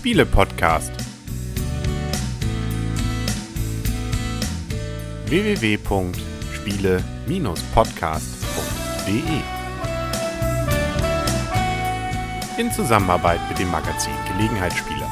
Spiele-Podcast. www.spiele-podcast.de In Zusammenarbeit mit dem Magazin Gelegenheitsspieler.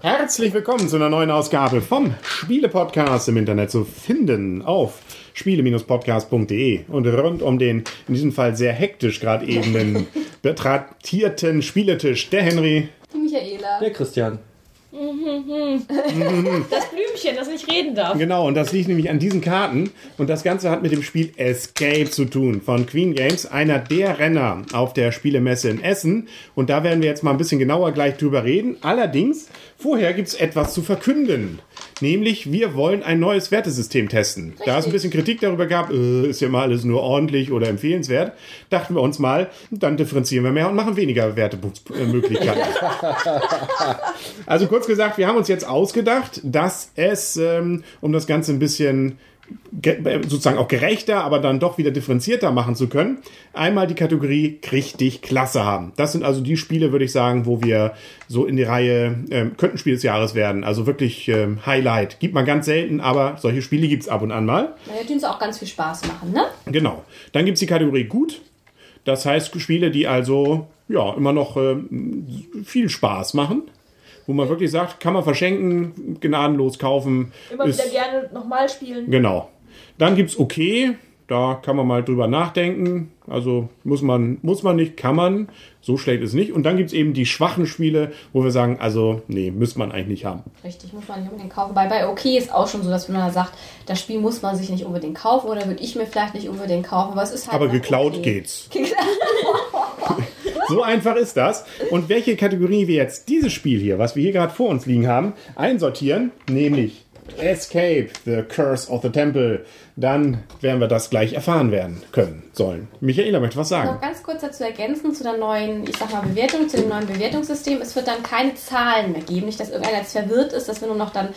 Herzlich willkommen zu einer neuen Ausgabe vom Spiele-Podcast im Internet zu finden auf spiele-podcast.de und rund um den in diesem Fall sehr hektisch gerade eben betraktierten Spieletisch der Henry, Die Michaela. Der Christian. Das Blümchen, das nicht reden darf. Genau, und das liegt nämlich an diesen Karten. Und das Ganze hat mit dem Spiel Escape zu tun von Queen Games, einer der Renner auf der Spielemesse in Essen. Und da werden wir jetzt mal ein bisschen genauer gleich drüber reden. Allerdings, vorher gibt's etwas zu verkünden. Nämlich, wir wollen ein neues Wertesystem testen. Da es ein bisschen Kritik darüber gab, äh, ist ja mal alles nur ordentlich oder empfehlenswert, dachten wir uns mal, dann differenzieren wir mehr und machen weniger Wertemöglichkeiten. Also kurz gesagt, wir haben uns jetzt ausgedacht, dass es, ähm, um das Ganze ein bisschen sozusagen auch gerechter, aber dann doch wieder differenzierter machen zu können, einmal die Kategorie richtig klasse haben. Das sind also die Spiele, würde ich sagen, wo wir so in die Reihe, ähm, könnten Spiel des Jahres werden. Also wirklich ähm, Highlight. Gibt man ganz selten, aber solche Spiele gibt's ab und an mal. Ja, denen es auch ganz viel Spaß machen, ne? Genau. Dann gibt's die Kategorie gut. Das heißt Spiele, die also ja immer noch ähm, viel Spaß machen. Wo man wirklich sagt, kann man verschenken, gnadenlos kaufen. Immer ist- wieder gerne nochmal spielen. Genau. Dann gibt's okay, da kann man mal drüber nachdenken. Also muss man, muss man nicht, kann man. So schlecht ist nicht. Und dann gibt's eben die schwachen Spiele, wo wir sagen, also nee, müsste man eigentlich nicht haben. Richtig, muss man nicht unbedingt kaufen. Bei, bei OK ist auch schon so, dass man sagt, das Spiel muss man sich nicht unbedingt kaufen oder würde ich mir vielleicht nicht unbedingt kaufen, aber es ist halt. Aber geklaut okay. geht's. So einfach ist das. Und welche Kategorie wir jetzt dieses Spiel hier, was wir hier gerade vor uns liegen haben, einsortieren, nämlich Escape, The Curse of the Temple, dann werden wir das gleich erfahren werden können sollen. Michaela möchte was sagen. Noch ganz kurz dazu ergänzen zu der neuen, ich sag mal, Bewertung, zu dem neuen Bewertungssystem. Es wird dann keine Zahlen mehr geben. Nicht, dass irgendeiner jetzt verwirrt ist, dass wir nur noch dann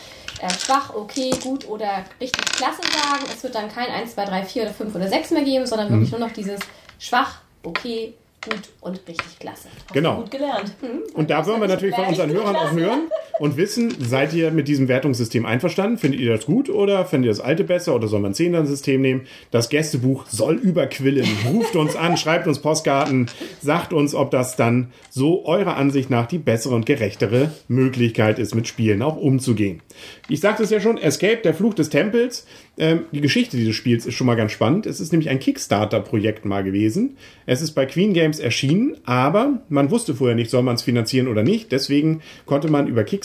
äh, schwach, okay, gut oder richtig klasse sagen. Es wird dann kein 1, 2, 3, 4 oder 5 oder 6 mehr geben, sondern wirklich Mhm. nur noch dieses schwach, okay, gut und richtig klasse. Genau. Gut gelernt. Und da wollen wir natürlich von unseren Hörern auch hören und wissen, seid ihr mit diesem Wertungssystem einverstanden? Findet ihr das gut oder findet ihr das alte besser oder soll man ein Zehner-System nehmen? Das Gästebuch soll überquillen. Ruft uns an, schreibt uns Postkarten, sagt uns, ob das dann so eurer Ansicht nach die bessere und gerechtere Möglichkeit ist, mit Spielen auch umzugehen. Ich sagte es ja schon, Escape, der Fluch des Tempels. Ähm, die Geschichte dieses Spiels ist schon mal ganz spannend. Es ist nämlich ein Kickstarter-Projekt mal gewesen. Es ist bei Queen Games erschienen, aber man wusste vorher nicht, soll man es finanzieren oder nicht. Deswegen konnte man über Kickstarter,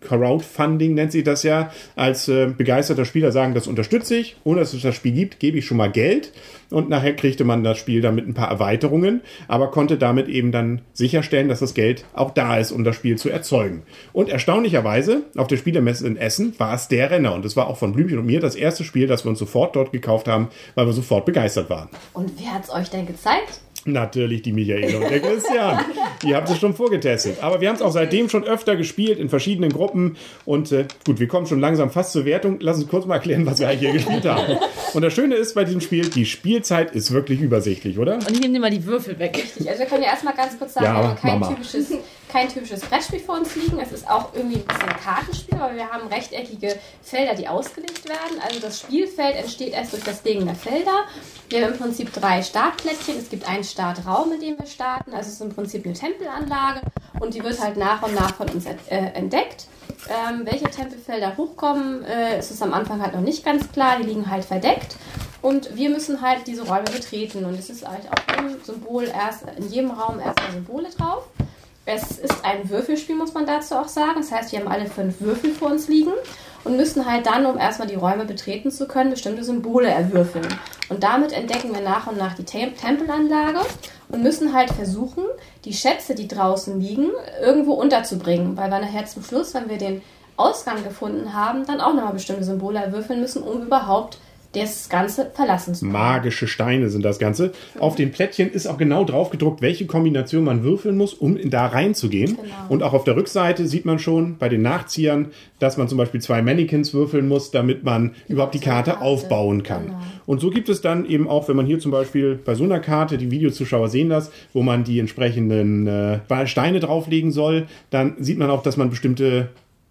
Crowdfunding nennt sich das ja, als äh, begeisterter Spieler sagen, das unterstütze ich. Ohne dass es das Spiel gibt, gebe ich schon mal Geld. Und nachher kriegte man das Spiel dann mit ein paar Erweiterungen, aber konnte damit eben dann sicherstellen, dass das Geld auch da ist, um das Spiel zu erzeugen. Und erstaunlicherweise, auf der Spielemesse in Essen war es der Renner. Und es war auch von Blümchen und mir das erste Spiel, das wir uns sofort dort gekauft haben, weil wir sofort begeistert waren. Und wer hat es euch denn gezeigt? Natürlich die Michaela und der Christian. Die habt ihr schon vorgetestet. Aber wir haben es auch seitdem schon öfter gespielt in verschiedenen Gruppen. Und äh, gut, wir kommen schon langsam fast zur Wertung. Lass uns kurz mal erklären, was wir eigentlich hier gespielt haben. Und das Schöne ist bei diesem Spiel, die Spielzeit ist wirklich übersichtlich, oder? Und ich nehme dir mal die Würfel weg. Richtig, also wir können ja erstmal ganz kurz sagen, Ja, wir haben kein Mama. typisches, kein typisches Brettspiel vor uns liegen. Es ist auch irgendwie ein bisschen Kartenspiel, aber wir haben rechteckige Felder, die ausgelegt werden. Also das Spielfeld entsteht erst durch das Legen der Felder. Wir haben im Prinzip drei Startplättchen. Es gibt einen Startraum, in dem wir starten. Also es ist im Prinzip eine Tempelanlage und die wird halt nach und nach von uns äh, entdeckt. Ähm, welche Tempelfelder hochkommen, äh, ist es am Anfang halt noch nicht ganz klar. Die liegen halt verdeckt. Und wir müssen halt diese Räume betreten. Und es ist halt auf jedem Symbol erst, in jedem Raum erstmal Symbole drauf. Es ist ein Würfelspiel, muss man dazu auch sagen. Das heißt, wir haben alle fünf Würfel vor uns liegen und müssen halt dann, um erstmal die Räume betreten zu können, bestimmte Symbole erwürfeln. Und damit entdecken wir nach und nach die Tem Tempelanlage und müssen halt versuchen, die Schätze, die draußen liegen, irgendwo unterzubringen. Weil wir nachher zum Schluss, wenn wir den Ausgang gefunden haben, dann auch nochmal bestimmte Symbole erwürfeln müssen, um überhaupt das Ganze verlassen zu können. Magische Steine sind das Ganze. Auf den Plättchen ist auch genau drauf gedruckt, welche Kombination man würfeln muss, um da reinzugehen. Genau. Und auch auf der Rückseite sieht man schon bei den Nachziehern, dass man zum Beispiel zwei Mannequins würfeln muss, damit man überhaupt die Karte Karte. aufbauen kann. Genau. Und so gibt es dann eben auch, wenn man hier zum Beispiel bei so einer Karte, die Videozuschauer sehen das, wo man die entsprechenden äh, Steine drauflegen soll, dann sieht man auch, dass man bestimmte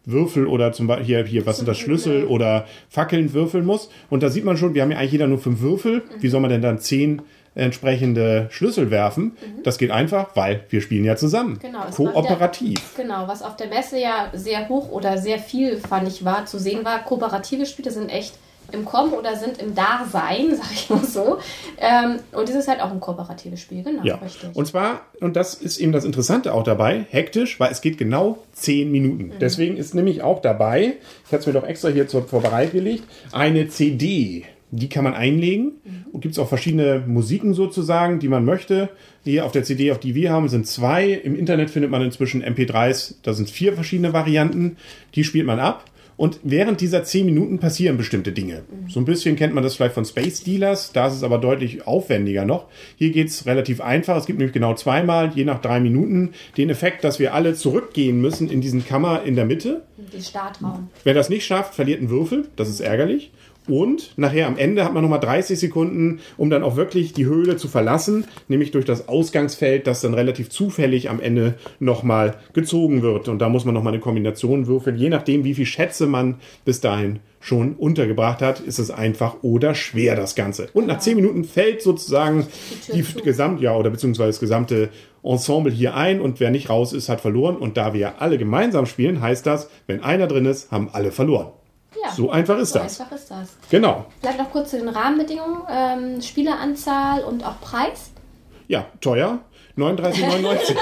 Würfel oder zum Beispiel hier, hier, was sind das, Schlüssel oder Fackeln würfeln muss. Und da sieht man schon, wir haben ja eigentlich jeder nur fünf Würfel. Wie soll man denn dann zehn entsprechende Schlüssel werfen? Das geht einfach, weil wir spielen ja zusammen. Genau, Kooperativ. Ja, genau, was auf der Messe ja sehr hoch oder sehr viel, fand ich, war, zu sehen war, kooperative Spiele sind echt im Kommen oder sind im Dasein, sag ich mal so. Ähm, und dieses ist halt auch ein kooperatives Spiel, genau, Ja. richtig. Und zwar, und das ist eben das Interessante auch dabei, hektisch, weil es geht genau 10 Minuten. Deswegen ist nämlich auch dabei, ich hatte es mir doch extra hier zur Vorbereitung gelegt, eine CD. Die kann man einlegen und gibt es auch verschiedene Musiken sozusagen, die man möchte. Hier auf der CD, auf die wir haben, sind zwei. Im Internet findet man inzwischen MP3s, da sind vier verschiedene Varianten. Die spielt man ab. Und während dieser 10 Minuten passieren bestimmte Dinge. So ein bisschen kennt man das vielleicht von Space Dealers, da ist es aber deutlich aufwendiger noch. Hier geht's relativ einfach. Es gibt nämlich genau zweimal, je nach drei Minuten, den Effekt, dass wir alle zurückgehen müssen in diesen Kammer in der Mitte. Die Startraum. Wer das nicht schafft, verliert einen Würfel. Das ist ärgerlich. Und nachher am Ende hat man nochmal 30 Sekunden, um dann auch wirklich die Höhle zu verlassen, nämlich durch das Ausgangsfeld, das dann relativ zufällig am Ende nochmal gezogen wird. Und da muss man nochmal eine Kombination würfeln. Je nachdem, wie viel Schätze man bis dahin schon untergebracht hat, ist es einfach oder schwer das Ganze. Und nach 10 Minuten fällt sozusagen die, zu. Gesamt, ja, oder beziehungsweise das gesamte Ensemble hier ein und wer nicht raus ist, hat verloren. Und da wir ja alle gemeinsam spielen, heißt das, wenn einer drin ist, haben alle verloren. Ja, So einfach ist so das. einfach ist das. Genau. Vielleicht noch kurz zu den Rahmenbedingungen. Ähm, Spieleranzahl und auch Preis. Ja, teuer. 39,99.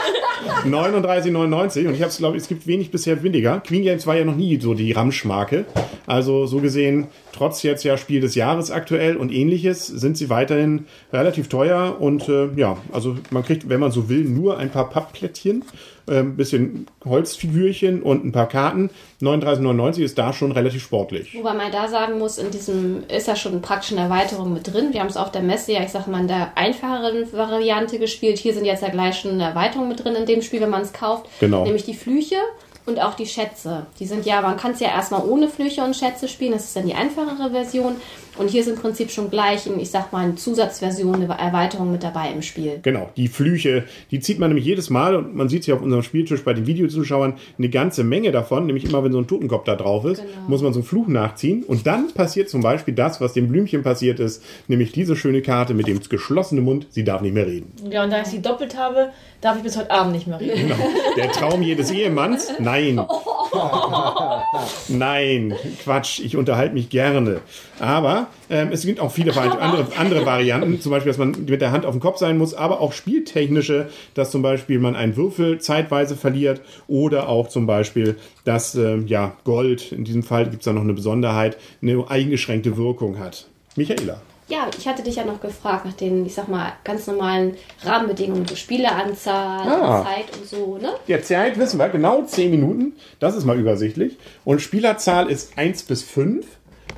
39,99. Und ich habe es, glaube ich, es gibt wenig bisher weniger. Queen Games war ja noch nie so die Ramschmarke. Also so gesehen, trotz jetzt ja Spiel des Jahres aktuell und ähnliches, sind sie weiterhin relativ teuer. Und äh, ja, also man kriegt, wenn man so will, nur ein paar Pappplättchen, ein bisschen Holzfigürchen und ein paar Karten. 39,99 ist da schon relativ sportlich. Wobei man da sagen muss, in diesem ist ja schon praktisch eine Erweiterung mit drin. Wir haben es auf der Messe ja, ich sag mal, in der einfacheren Variante gespielt. Hier sind jetzt ja gleich schon eine Erweiterung mit drin in dem Spiel, wenn man es kauft. Genau. Nämlich die Flüche und auch die Schätze. Die sind ja, man kann es ja erstmal ohne Flüche und Schätze spielen. Das ist dann die einfachere Version. Und hier ist im Prinzip schon gleich, in, ich sag mal, eine Zusatzversion, eine Erweiterung mit dabei im Spiel. Genau, die Flüche, die zieht man nämlich jedes Mal und man sieht sie auf unserem Spieltisch bei den Videozuschauern eine ganze Menge davon, nämlich immer wenn so ein Totenkopf da drauf ist, Genau. muss man so einen Fluch nachziehen und dann passiert zum Beispiel das, was dem Blümchen passiert ist, nämlich diese schöne Karte mit dem geschlossenen Mund, sie darf nicht mehr reden. Ja, und da ich sie doppelt habe, darf ich bis heute Abend nicht mehr reden. Genau. Der Traum jedes Ehemanns? Nein. Nein, Quatsch, ich unterhalte mich gerne. Aber ähm, es gibt auch viele andere, andere Varianten, zum Beispiel, dass man mit der Hand auf dem Kopf sein muss, aber auch spieltechnische, dass zum Beispiel man einen Würfel zeitweise verliert oder auch zum Beispiel, dass ähm, ja, Gold, in diesem Fall gibt es da noch eine Besonderheit, eine eingeschränkte Wirkung hat. Michaela. Ja, ich hatte dich ja noch gefragt nach den, ich sag mal, ganz normalen Rahmenbedingungen, so Spieleranzahl, Ah. Zeit und so, ne? Ja, Zeit wissen wir, genau 10 Minuten. Das ist mal übersichtlich. Und Spielerzahl ist 1 bis 5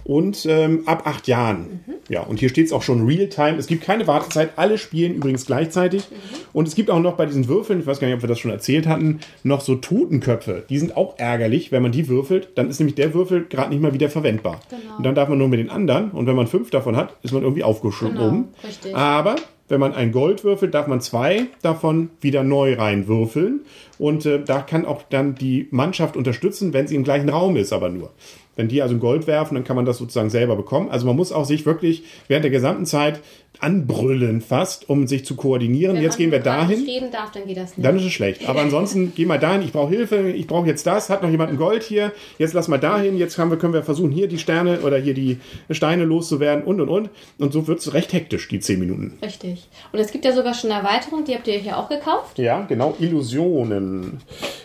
und ähm, ab 8 Jahren. Ja, und hier steht es auch schon Real-Time. Es gibt keine Wartezeit. Alle spielen übrigens gleichzeitig. Und es gibt auch noch bei diesen Würfeln, ich weiß gar nicht, ob wir das schon erzählt hatten, noch so Totenköpfe. Die sind auch ärgerlich, wenn man die würfelt. Dann ist nämlich der Würfel gerade nicht mal wieder verwendbar. Und dann darf man nur mit den anderen. Und wenn man fünf davon hat, ist man irgendwie aufgeschoben. Genau, richtig. Aber wenn man ein Gold würfelt, darf man zwei davon wieder neu reinwürfeln. Und äh, da kann auch dann die Mannschaft unterstützen, wenn sie im gleichen Raum ist, aber nur. Wenn die also Gold werfen, dann kann man das sozusagen selber bekommen. Also man muss auch sich wirklich während der gesamten Zeit anbrüllen fast, um sich zu koordinieren. Wenn jetzt gehen wir dahin. nicht reden darf, dann geht das nicht. Dann ist es schlecht. Aber ansonsten geh mal dahin, ich brauche Hilfe, ich brauche jetzt das, hat noch jemand ein Gold hier, jetzt lass mal dahin, jetzt haben wir, können wir versuchen, hier die Sterne oder hier die Steine loszuwerden und und und. Und so wird es recht hektisch, die 10 Minuten. Richtig. Und es gibt ja sogar schon eine Erweiterung, die habt ihr hier auch gekauft. Ja, genau, Illusionen.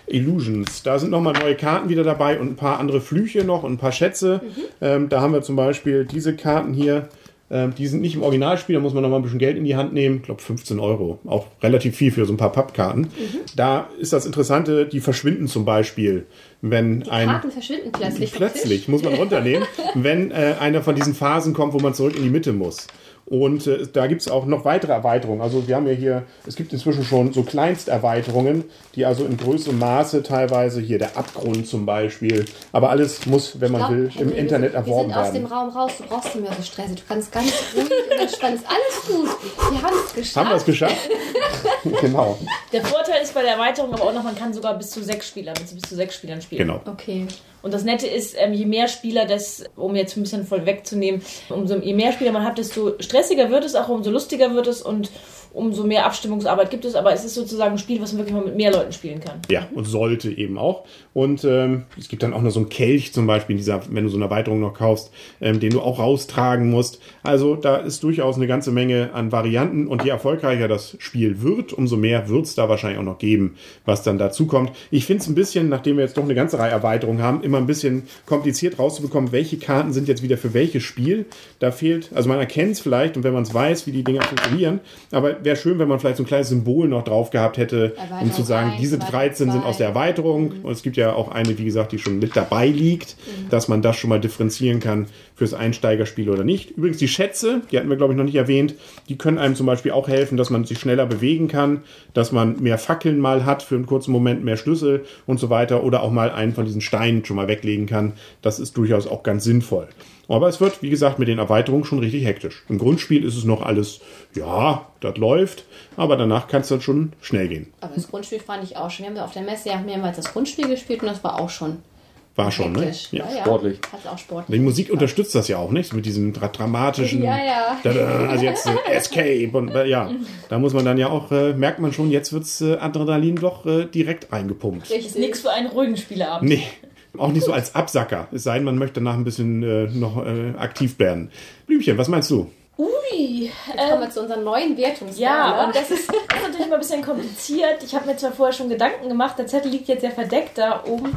Illusions. Da sind nochmal neue Karten wieder dabei und ein paar andere Flüche noch und ein paar Schätze. Ähm, da haben wir zum Beispiel diese Karten hier. Ähm, die sind nicht im Originalspiel, da muss man noch mal ein bisschen Geld in die Hand nehmen. Ich glaube 15 Euro. Auch relativ viel für so ein paar Pappkarten. Da ist das Interessante, die verschwinden zum Beispiel, wenn ein. Karten verschwinden plötzlich. Plötzlich muss man runternehmen, wenn äh, einer von diesen Phasen kommt, wo man zurück in die Mitte muss. Und äh, da gibt es auch noch weitere Erweiterungen. Also wir haben ja hier, es gibt inzwischen schon so Kleinsterweiterungen, die also in größerem Maße teilweise, hier der Abgrund zum Beispiel, aber alles muss, wenn man Glaub, will, im wir Internet erworben Wir sind aus dem werden. Raum raus, du brauchst nicht mehr so Stress. Du kannst ganz ruhig und entspannt. Ist alles gut. Wir haben es geschafft. Haben wir es geschafft? genau, Der Vorteil ist bei der Erweiterung aber auch noch, man kann sogar bis zu sechs Spieler, mit bis zu sechs Spielern spielen. genau. Okay. Und das Nette ist, ähm, je mehr Spieler das, um jetzt ein bisschen voll wegzunehmen, umso je mehr Spieler man hat, desto stressiger wird es, auch umso lustiger wird es und umso mehr Abstimmungsarbeit gibt es. Aber es ist sozusagen ein Spiel, was man wirklich mal mit mehr Leuten spielen kann. Ja, und sollte eben auch. Und ähm, es gibt dann auch noch so einen Kelch zum Beispiel, dieser, wenn du so eine Erweiterung noch kaufst, ähm, den du auch raustragen musst. Also da ist durchaus eine ganze Menge an Varianten. Und je erfolgreicher das Spiel wird, umso mehr wird es da wahrscheinlich auch noch geben, was dann dazu kommt. Ich finde es ein bisschen, nachdem wir jetzt doch eine ganze Reihe Erweiterungen haben, immer ein bisschen kompliziert rauszubekommen, welche Karten sind jetzt wieder für welches Spiel. Da fehlt, also man erkennt es vielleicht und wenn man es weiß, wie die Dinger funktionieren, aber wäre schön, wenn man vielleicht so ein kleines Symbol noch drauf gehabt hätte, um zu sagen, eins, diese Erweiterung 13 sind aus der. Erweiterung. Und es gibt ja auch eine, wie gesagt, die schon mit dabei liegt, dass man das schon mal differenzieren kann fürs Einsteigerspiel oder nicht. Übrigens die Schätze, die hatten wir glaube ich noch nicht erwähnt, die können einem zum Beispiel auch helfen, dass man sich schneller bewegen kann, dass man mehr Fackeln mal hat für einen kurzen Moment, mehr Schlüssel und so weiter oder auch mal einen von diesen Steinen schon mal weglegen kann. Das ist durchaus auch ganz sinnvoll. Aber es wird, wie gesagt, mit den Erweiterungen schon richtig hektisch. Im Grundspiel ist es noch alles, ja, das läuft, aber danach kann es dann schon schnell gehen. Aber das Grundspiel fand ich auch schon. Wir haben auf der Messe ja mehrmals das Grundspiel gespielt und das war auch schon War schon, ne? hektisch. Ja. sportlich. Hat auch sportlich. Die Musik unterstützt das ja auch nicht, mit diesem dra dramatischen. Ja, ja. Also jetzt äh, Escape und äh, ja, da muss man dann ja auch, äh, merkt man schon, jetzt wird's äh, Adrenalin doch äh, direkt eingepumpt. Ist nichts für einen ruhigen Spieleabend. Nee, auch nicht so als Absacker. Es sei denn, man möchte danach ein bisschen äh, noch äh, aktiv werden. Blümchen, was meinst du? Ui, Jetzt kommen wir zu unserer neuen Wertungsskala. Ja, und das ist, das ist natürlich immer ein bisschen kompliziert. Ich habe mir zwar vorher schon Gedanken gemacht, der Zettel liegt jetzt ja verdeckt da oben.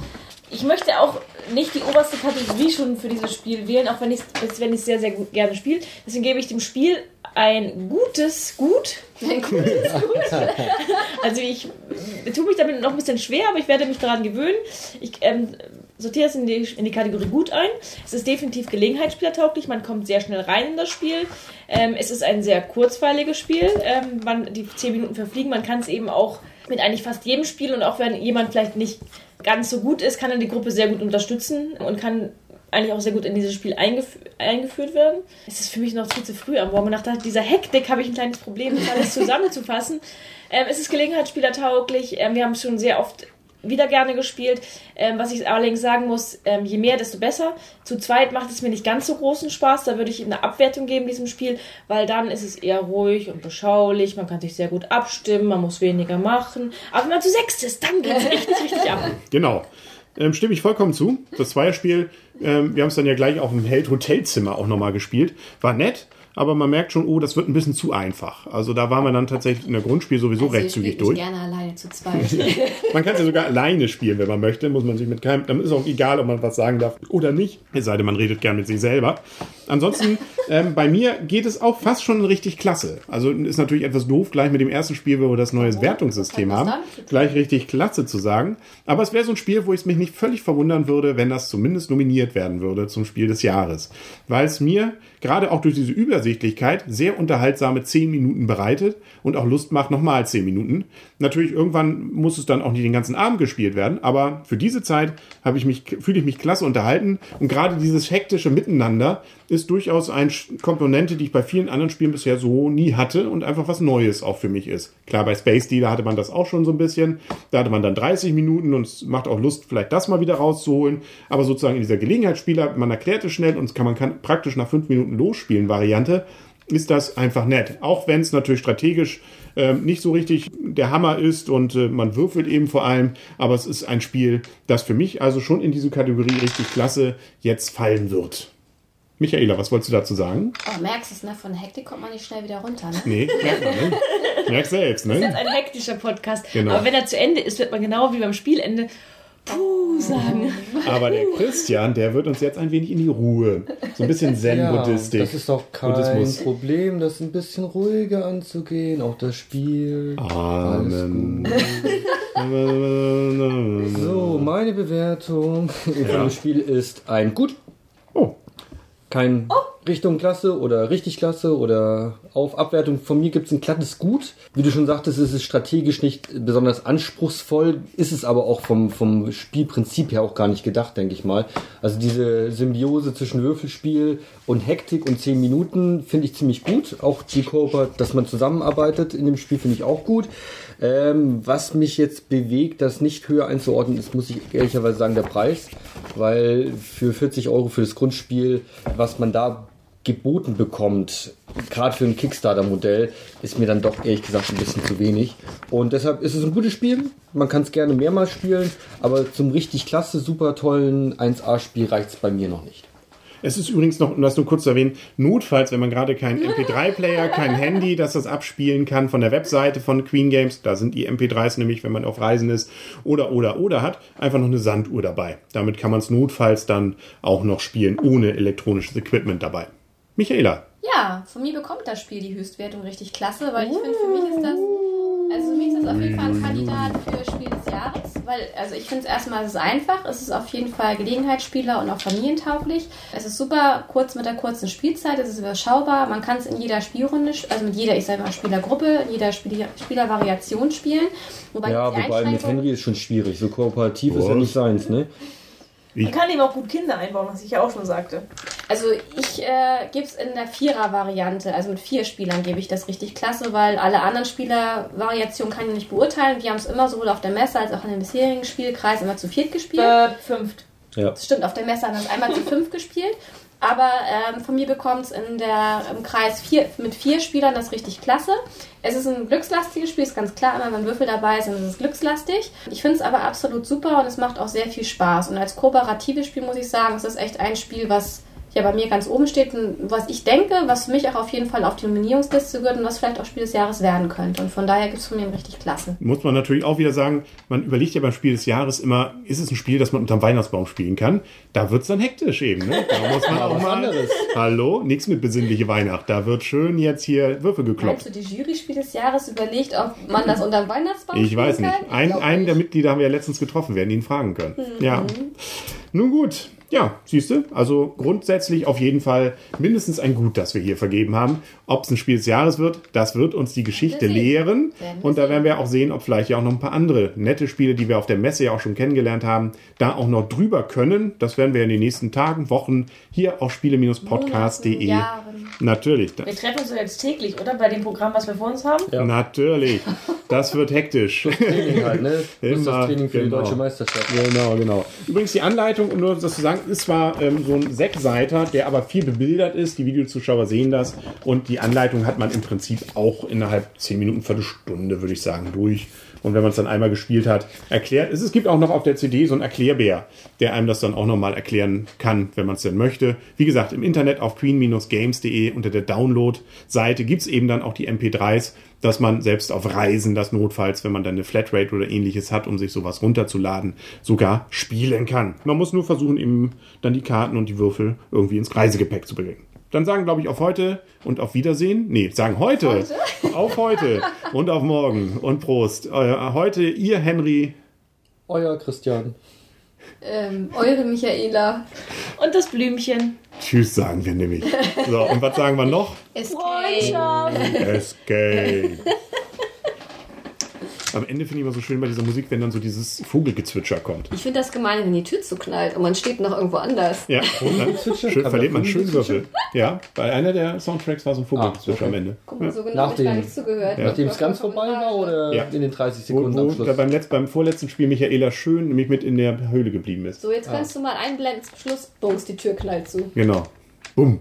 Ich möchte auch nicht die oberste Kategorie schon für dieses Spiel wählen, auch wenn ich es wenn ich's sehr, sehr gut, gerne spiele. Deswegen gebe ich dem Spiel ein gutes Gut. Ein gutes Also ich äh, tue mich damit noch ein bisschen schwer, aber ich werde mich daran gewöhnen. Ich ähm, sortiere es in die, in die Kategorie gut ein. Es ist definitiv gelegenheitsspielertauglich. Man kommt sehr schnell rein in das Spiel. Ähm, es ist ein sehr kurzweiliges Spiel. Ähm, man, die 10 Minuten verfliegen. Man kann es eben auch mit eigentlich fast jedem Spiel und auch wenn jemand vielleicht nicht ganz so gut ist, kann er die Gruppe sehr gut unterstützen und kann eigentlich auch sehr gut in dieses Spiel eingef eingeführt werden. Es ist für mich noch viel zu früh am Morgen. Nach dieser Hektik habe ich ein kleines Problem, das alles zusammenzufassen. Ähm, es ist gelegenheitsspielertauglich. Ähm, wir haben es schon sehr oft wieder gerne gespielt. Ähm, was ich allerdings sagen muss, ähm, je mehr, desto besser. Zu zweit macht es mir nicht ganz so großen Spaß. Da würde ich ihm eine Abwertung geben, diesem Spiel, weil dann ist es eher ruhig und beschaulich. Man kann sich sehr gut abstimmen, man muss weniger machen. Aber wenn man zu sechst ist, dann geht es richtig, richtig ab. Genau. Ähm, stimme ich vollkommen zu. Das Zweierspiel, ähm, wir haben es dann ja gleich auf dem Held-Hotelzimmer auch nochmal gespielt. War nett, aber man merkt schon, oh, das wird ein bisschen zu einfach. Also da waren wir dann tatsächlich in der Grundspiel sowieso recht Also ich zügig durch. gerne alleine zu zweit. Man kann es ja sogar alleine spielen, wenn man möchte. Muss man sich mit keinem. Dann ist auch egal, ob man was sagen darf oder nicht. Es sei denn, man redet gern mit sich selber. Ansonsten, ähm, bei mir geht es auch fast schon richtig klasse. Also ist natürlich etwas doof, gleich mit dem ersten Spiel, wo wir das neue Wertungssystem Was hat das haben, gleich richtig klasse zu sagen. Aber es wäre so ein Spiel, wo es mich nicht völlig verwundern würde, wenn das zumindest nominiert werden würde zum Spiel des Jahres. Weil es mir gerade auch durch diese Übersichtlichkeit sehr unterhaltsame 10 Minuten bereitet und auch Lust macht, nochmal 10 Minuten. Natürlich, irgendwann muss es dann auch nicht den ganzen Abend gespielt werden, aber für diese Zeit fühle ich mich klasse unterhalten und gerade dieses hektische Miteinander ist durchaus eine Komponente, die ich bei vielen anderen Spielen bisher so nie hatte und einfach was Neues auch für mich ist. Klar, bei Space Dealer hatte man das auch schon so ein bisschen. Da hatte man dann 30 Minuten und es macht auch Lust, vielleicht das mal wieder rauszuholen. Aber sozusagen in dieser Gelegenheitsspieler, man erklärt es schnell und kann man kann praktisch nach fünf Minuten losspielen Variante, ist das einfach nett. Auch wenn es natürlich strategisch ähm, nicht so richtig der Hammer ist und äh, man würfelt eben vor allem, aber es ist ein Spiel, das für mich also schon in diese Kategorie richtig klasse jetzt fallen wird. Michaela, was wolltest du dazu sagen? Oh, merkst du es, ne? Von Hektik kommt man nicht schnell wieder runter, ne? Nee, merkt man, ne? Merkt selbst, Das ist ne? jetzt ein hektischer Podcast. Genau. Aber wenn er zu Ende ist, wird man genau wie beim Spielende Puh sagen. Aber der Christian, der wird uns jetzt ein wenig in die Ruhe. So ein bisschen Zen-Buddhistik. das ist doch kein Buddhismus. Problem, das ein bisschen ruhiger anzugehen. Auch das Spiel. Amen. So, meine Bewertung Ja. dem Spiel ist ein gut. Oh, Kein Richtung Klasse oder richtig Klasse oder auf Abwertung. Von mir gibt es ein glattes Gut. Wie du schon sagtest, ist es strategisch nicht besonders anspruchsvoll, ist es aber auch vom, vom Spielprinzip her auch gar nicht gedacht, denke ich mal. Also diese Symbiose zwischen Würfelspiel und Hektik und 10 Minuten finde ich ziemlich gut. Auch die Kooperation, dass man zusammenarbeitet in dem Spiel finde ich auch gut. Ähm, was mich jetzt bewegt, das nicht höher einzuordnen ist, muss ich ehrlicherweise sagen, der Preis. Weil für 40 Euro für das Grundspiel, was man da geboten bekommt, gerade für ein Kickstarter-Modell, ist mir dann doch ehrlich gesagt ein bisschen zu wenig. Und deshalb ist es ein gutes Spiel. Man kann es gerne mehrmals spielen, aber zum richtig klasse, super tollen 1A-Spiel reicht es bei mir noch nicht. Es ist übrigens noch, um das nur kurz zu erwähnen, notfalls, wenn man gerade keinen MP3-Player, kein Handy, das das abspielen kann von der Webseite von Queen Games, da sind die MP3s nämlich, wenn man auf Reisen ist, oder, oder, oder hat, einfach noch eine Sanduhr dabei. Damit kann man es notfalls dann auch noch spielen, ohne elektronisches Equipment dabei. Michaela, Ja, von mir bekommt das Spiel die Höchstwertung richtig klasse, weil ich finde, für mich ist das, also für mich ist das auf jeden Fall ein Kandidat für Spiel des Jahres, weil, also ich finde es erstmal, es ist einfach, es ist auf jeden Fall Gelegenheitsspieler und auch familientauglich. Es ist super kurz mit der kurzen Spielzeit, es ist überschaubar, man kann es in jeder Spielrunde, also mit jeder, ich sage mal, Spielergruppe, in jeder Spiel Spielervariation spielen. Wobei Ja, wobei mit Henry ist schon schwierig. So kooperativ ist ja Was? nicht seins, ne? Man kann eben auch gut Kinder einbauen, was ich ja auch schon sagte. Also ich äh, gebe es in der Vierer-Variante, also mit vier Spielern gebe ich das richtig klasse, weil alle anderen Spieler-Variationen kann ich nicht beurteilen. Wir haben es immer sowohl auf der Messe als auch in dem bisherigen Spielkreis immer zu viert gespielt. Äh, fünft. Ja. Das stimmt, auf der Messe haben wir es einmal zu fünf gespielt. Aber ähm, von mir bekommt es im Kreis vier, mit vier Spielern das richtig klasse. Es ist ein glückslastiges Spiel, ist ganz klar, immer wenn Würfel dabei sind, ist es glückslastig. Ich finde es aber absolut super und es macht auch sehr viel Spaß. Und als kooperatives Spiel muss ich sagen, es ist echt ein Spiel, was ja bei mir ganz oben steht und was ich denke, was für mich auch auf jeden Fall auf die Nominierungsliste gehört und was vielleicht auch Spiel des Jahres werden könnte. Und von daher gibt es von mir einen richtig klasse. muss man natürlich auch wieder sagen, man überlegt ja beim Spiel des Jahres immer, ist es ein Spiel, das man unterm Weihnachtsbaum spielen kann? Da wird es dann hektisch eben, ne? Da muss man auch mal... anderes. Hallo? Nichts mit besinnliche Weihnacht. Da wird schön jetzt hier Würfel geklopft. Meinst du, die Jury Spiel des Jahres überlegt, ob man das unter dem Weihnachtsbaum Ich weiß nicht. kann? Ein, einen nicht. der Mitglieder haben wir ja letztens getroffen, werden ihn fragen können. Ja. Nun gut. Ja, siehst du, also grundsätzlich auf jeden Fall mindestens ein Gut, das wir hier vergeben haben. Ob es ein Spiel des Jahres wird, das wird uns die Geschichte lehren. Und da werden wir auch sehen, ob vielleicht ja auch noch ein paar andere nette Spiele, die wir auf der Messe ja auch schon kennengelernt haben, da auch noch drüber können. Das werden wir in den nächsten Tagen, Wochen hier auf spiele-podcast.de. Natürlich. Wir treffen uns jetzt täglich, oder? Bei dem Programm, was wir vor uns haben. Ja. Natürlich. Das wird hektisch. Training halt, ne? Das Immer, das Training für die genau. deutsche Meisterschaft. Genau, genau. Übrigens die Anleitung, um nur das zu sagen, ist zwar ähm, so ein Sechsseiter, der aber viel bebildert ist. Die Videozuschauer sehen das. Und die Anleitung hat man im Prinzip auch innerhalb 10 Minuten, Viertelstunde, würde ich sagen, durch. Und wenn man es dann einmal gespielt hat, erklärt. Es, es gibt auch noch auf der CD so einen Erklärbär, der einem das dann auch nochmal erklären kann, wenn man es denn möchte. Wie gesagt, im Internet auf queen-games.de unter der Download-Seite gibt es eben dann auch die MP3s, dass man selbst auf Reisen das notfalls, wenn man dann eine Flatrate oder ähnliches hat, um sich sowas runterzuladen, sogar spielen kann. Man muss nur versuchen, eben dann die Karten und die Würfel irgendwie ins Reisegepäck zu bringen. Dann sagen, glaube ich, auf heute und auf Wiedersehen. Nee, sagen heute. Auf heute und auf morgen. Und Prost. Äh, heute ihr Henry. Euer Christian. Ähm, eure Michaela. Und das Blümchen. Tschüss sagen wir nämlich. So, und was sagen wir noch? Freundschaft. Escape. Am Ende finde ich immer so schön bei dieser Musik, wenn dann so dieses Vogelgezwitscher kommt. Ich finde das gemein, wenn die Tür zuknallt und man steht noch irgendwo anders. Ja, und dann schön, verliert man man schön Vogelgezwitscher? Würfel. Ja, bei einer der Soundtracks war so ein Vogelgezwitscher Ah, okay. am Ende. Guck mal, so genau Nach habe ich gar dem- nicht zugehört. Nachdem es ganz vorbei war oder Ja. in den 30 Wo, Sekunden wo Abschluss? da beim, letzt, beim vorletzten Spiel Michaela schön nämlich mit in der Höhle geblieben ist. So, jetzt kannst du mal einblenden zum Schluss. Bums, die Tür knallt zu. Genau. Bumm.